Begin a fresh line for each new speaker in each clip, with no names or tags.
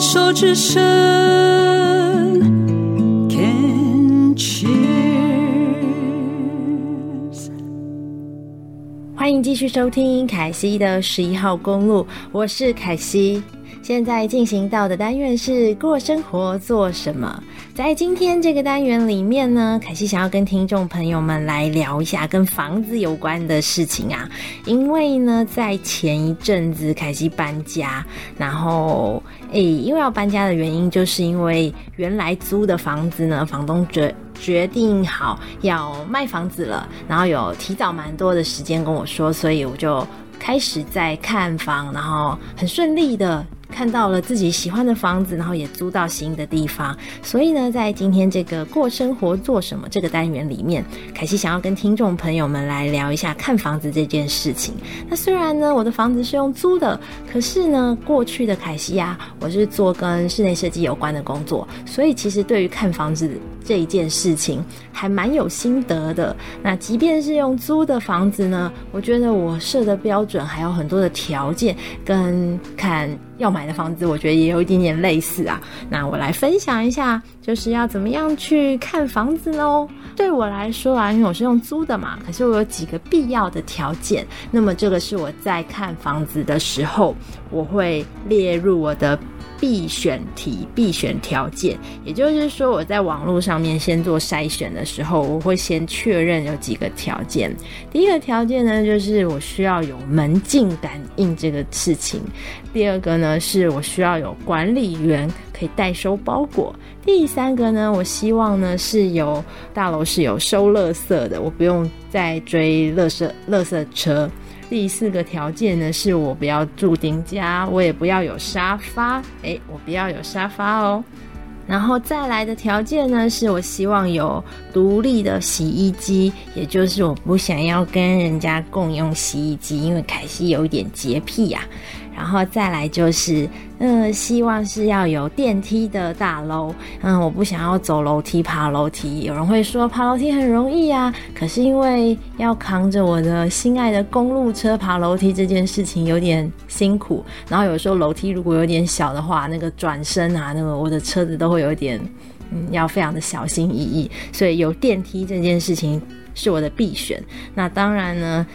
手之声，Can cheers。
欢迎继续收听凯西的十一号公路，我是凯西。现在进行到的单元是过生活做什么？在今天这个单元里面呢，凯西想要跟听众朋友们来聊一下跟房子有关的事情啊。因为呢，在前一阵子凯西搬家，然后诶，因为要搬家的原因，就是因为原来租的房子呢，房东决决定好要卖房子了，然后有提早蛮多的时间跟我说，所以我就开始在看房，然后很顺利的。看到了自己喜欢的房子，然后也租到新的地方，所以呢，在今天这个过生活做什么这个单元里面，凯西想要跟听众朋友们来聊一下看房子这件事情。那虽然呢，我的房子是用租的，可是呢，过去的凯西呀，我是做跟室内设计有关的工作，所以其实对于看房子这一件事情还蛮有心得的。那即便是用租的房子呢，我觉得我设的标准还有很多的条件跟看。要买的房子，我觉得也有一点点类似啊。那我来分享一下，就是要怎么样去看房子喽。对我来说啊，因为我是用租的嘛，可是我有几个必要的条件。那么这个是我在看房子的时候，我会列入我的。必选题、必选条件，也就是说，我在网络上面先做筛选的时候，我会先确认有几个条件。第一个条件呢，就是我需要有门禁感应这个事情；第二个呢，是我需要有管理员可以代收包裹；第三个呢，我希望呢是有大楼是有收垃圾的，我不用再追垃圾垃圾车。第四个条件呢，是我不要住丁家，我也不要有沙发。诶，我不要有沙发哦。然后再来的条件呢，是我希望有独立的洗衣机，也就是我不想要跟人家共用洗衣机，因为凯西有一点洁癖呀、然后再来就是，嗯，希望是要有电梯的大楼，嗯，我不想要走楼梯、爬楼梯。有人会说爬楼梯很容易啊，可是因为要扛着我的心爱的公路车爬楼梯这件事情有点辛苦。然后有时候楼梯如果有点小的话，那个转身啊，那个我的车子都会有点，嗯，要非常的小心翼翼。所以有电梯这件事情是我的必选。那当然呢。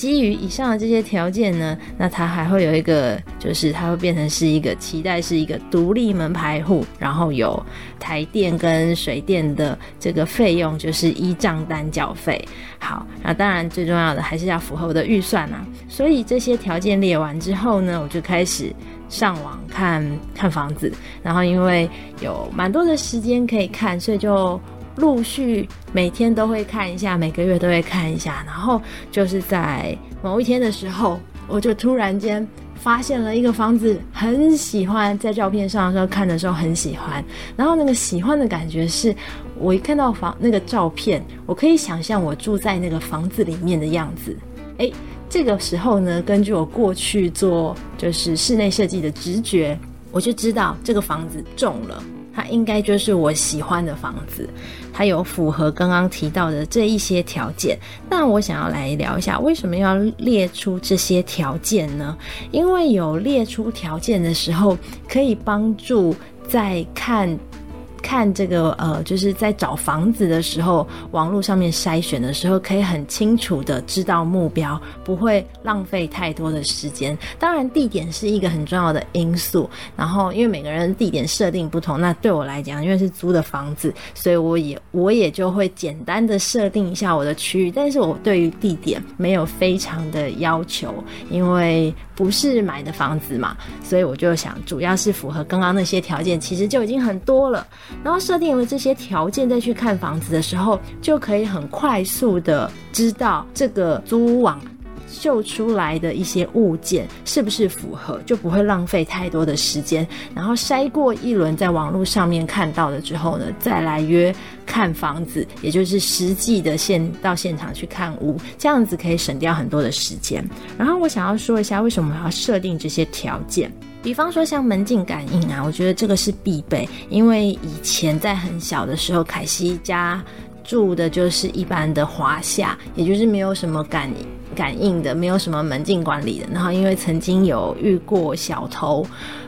基于以上的这些条件呢，那它还会有一个，就是它会变成是一个期待是一个独立门牌户，然后有台电跟水电的这个费用，就是依账单缴费。好，那当然最重要的还是要符合我的预算啊。所以这些条件列完之后呢，我就开始上网看看房子，然后因为有蛮多的时间可以看，所以就。陆续每天都会看一下，每个月都会看一下，然后就是在某一天的时候，我就突然间发现了一个房子，很喜欢，在照片上的时候看的时候很喜欢，然后那个喜欢的感觉是，我一看到房那个照片，我可以想象我住在那个房子里面的样子。诶，这个时候呢，根据我过去做就是室内设计的直觉，我就知道这个房子中了。它应该就是我喜欢的房子，它有符合刚刚提到的这一些条件。那我想要来聊一下，为什么要列出这些条件呢？因为有列出条件的时候，可以帮助在看。看这个呃，就是在找房子的时候，网络上面筛选的时候，可以很清楚的知道目标，不会浪费太多的时间。当然，地点是一个很重要的因素。然后，因为每个人地点设定不同，那对我来讲，因为是租的房子，所以我也我也就会简单的设定一下我的区域。但是我对于地点没有非常的要求，因为不是买的房子嘛，所以我就想，主要是符合刚刚那些条件，其实就已经很多了。然后设定了这些条件，再去看房子的时候，就可以很快速的知道这个租网秀出来的一些物件是不是符合，就不会浪费太多的时间。然后筛过一轮，在网络上面看到了之后呢，再来约看房子，也就是实际的现到现场去看屋，这样子可以省掉很多的时间。然后我想要说一下，为什么要设定这些条件？比方说像门禁感应啊，我觉得这个是必备，因为以前在很小的时候，凯西家住的就是一般的华夏，也就是没有什么感感应的，没有什么门禁管理的。然后因为曾经有遇过小偷。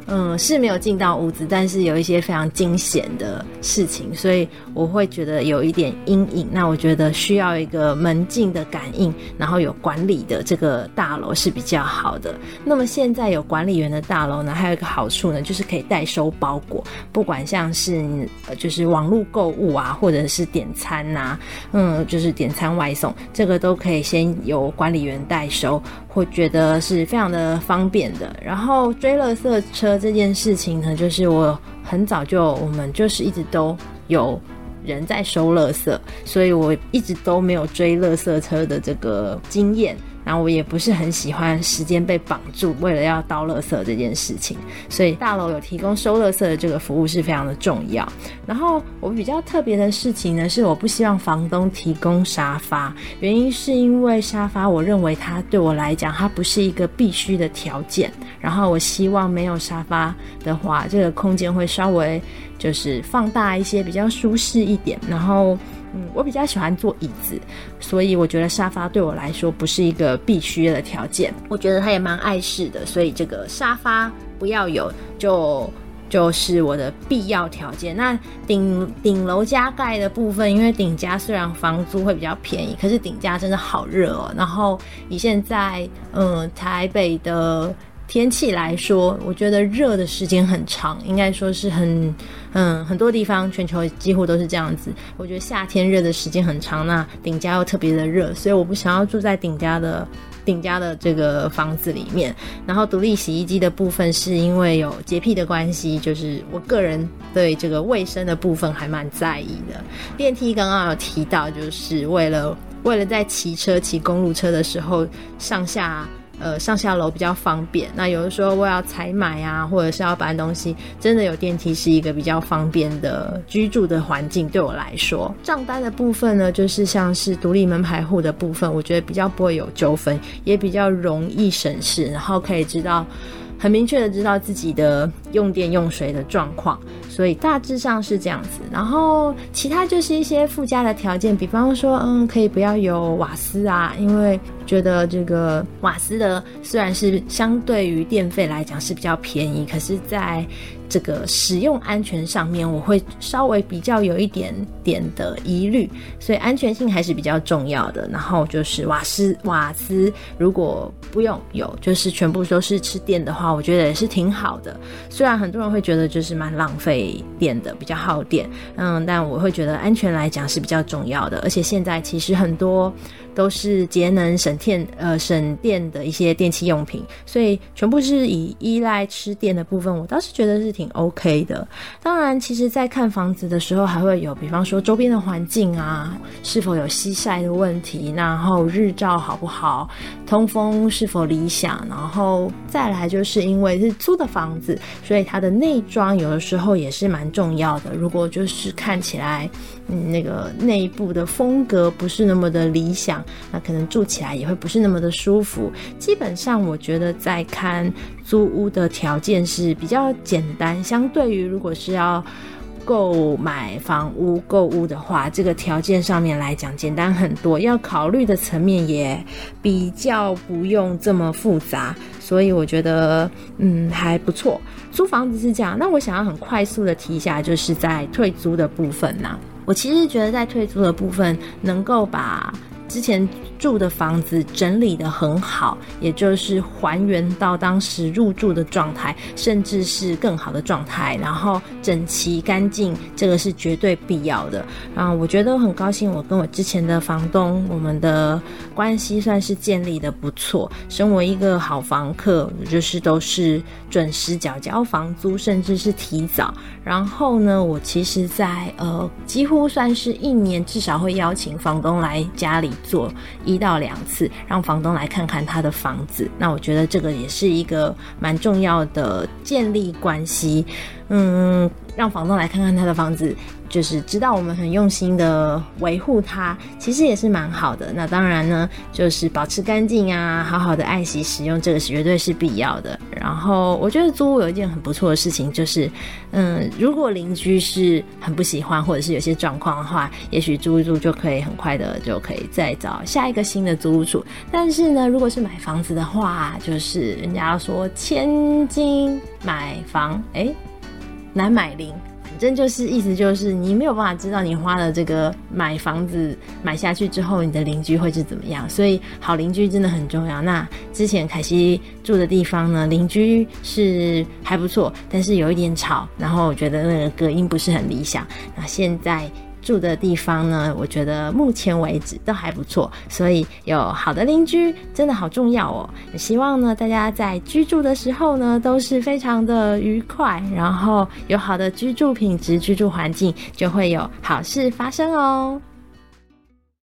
嗯，是没有进到屋子，但是有一些非常惊险的事情，所以我会觉得有一点阴影。那我觉得需要一个门禁的感应，然后有管理的这个大楼是比较好的。那么现在有管理员的大楼呢，还有一个好处呢，就是可以代收包裹，不管像是就是网络购物啊，或者是点餐拿、嗯，就是点餐外送，这个都可以先由管理员代收。我觉得是非常的方便的。然后追乐色车这件事情呢，就是我很早就我们就是一直都有人在收乐色，所以我一直都没有追乐色车的这个经验。然后我也不是很喜欢时间被绑住，为了要倒垃圾这件事情，所以大楼有提供收垃圾的这个服务是非常的重要。然后我比较特别的事情呢，是我不希望房东提供沙发，原因是因为沙发，我认为它对我来讲，它不是一个必须的条件。然后我希望没有沙发的话，这个空间会稍微就是放大一些，比较舒适一点。然后。嗯，我比较喜欢坐椅子，所以我觉得沙发对我来说不是一个必须的条件。我觉得它也蛮碍事的，所以这个沙发不要有，就就是我的必要条件。那顶顶楼加盖的部分，因为顶加虽然房租会比较便宜，可是顶加真的好热哦。然后你现在嗯台北的。天气来说，我觉得热的时间很长，应该说是很，嗯，很多地方全球几乎都是这样子。我觉得夏天热的时间很长，那顶家又特别的热，所以我不想要住在顶家的顶家的这个房子里面。然后独立洗衣机的部分是因为有洁癖的关系，就是我个人对这个卫生的部分还蛮在意的。电梯刚刚有提到，就是为了为了在骑车骑公路车的时候上下。呃，上下楼比较方便。那有的时候我要采买啊，或者是要搬东西，真的有电梯是一个比较方便的居住的环境。对我来说，账单的部分呢，就是像是独立门牌户的部分，我觉得比较不会有纠纷，也比较容易省事，然后可以知道。很明确的知道自己的用电用水的状况，所以大致上是这样子。然后其他就是一些附加的条件，比方说，嗯，可以不要有瓦斯啊，因为觉得这个瓦斯的虽然是相对于电费来讲是比较便宜，可是在这个使用安全上面，我会稍微比较有一点点的疑虑，所以安全性还是比较重要的。然后就是瓦斯，瓦斯如果不用有，就是全部都是吃电的话，我觉得也是挺好的。虽然很多人会觉得就是蛮浪费电的，比较耗电，嗯，但我会觉得安全来讲是比较重要的。而且现在其实很多。都是节能省电，呃，省电的一些电器用品，所以全部是以依赖吃电的部分，我倒是觉得是挺 OK 的。当然，其实在看房子的时候，还会有，比方说周边的环境啊，是否有西晒的问题，然后日照好不好，通风是否理想，然后再来就是因为是租的房子，所以它的内装有的时候也是蛮重要的。如果就是看起来，嗯，那个内部的风格不是那么的理想，那可能住起来也会不是那么的舒服。基本上，我觉得在看租屋的条件是比较简单，相对于如果是要购买房屋购物的话，这个条件上面来讲简单很多，要考虑的层面也比较不用这么复杂，所以我觉得嗯还不错。租房子是这样，那我想要很快速的提一下，就是在退租的部分呢、我其实觉得在退租的部分，能够把之前住的房子整理得很好，也就是还原到当时入住的状态，甚至是更好的状态，然后整齐干净，这个是绝对必要的。然后我觉得很高兴，我跟我之前的房东，我们的关系算是建立得不错。身为一个好房客，就是都是准时缴交房租，甚至是提早。然后呢，我其实在呃几乎算是一年至少会邀请房东来家里做。一一到两次，让房东来看看他的房子。那我觉得这个也是一个蛮重要的建立关系。嗯，让房东来看看他的房子。就是知道我们很用心的维护它，其实也是蛮好的。那当然呢，就是保持干净啊，好好的爱惜使用，这个是绝对是必要的。然后我觉得租屋有一件很不错的事情，就是，嗯，如果邻居是很不喜欢，或者是有些状况的话，也许租一租就可以很快的就可以再找下一个新的租屋处。但是呢，如果是买房子的话，就是人家说千金买房，诶，难买零反正就是意思就是你没有办法知道你花了这个买房子买下去之后，你的邻居会是怎么样，所以好邻居真的很重要。那之前凯西住的地方呢，邻居是还不错，但是有一点吵，然后我觉得那个隔音不是很理想。那现在。住的地方呢，我觉得目前为止都还不错，所以有好的邻居真的好重要哦。也希望呢，大家在居住的时候呢，都是非常的愉快，然后有好的居住品质、居住环境，就会有好事发生哦。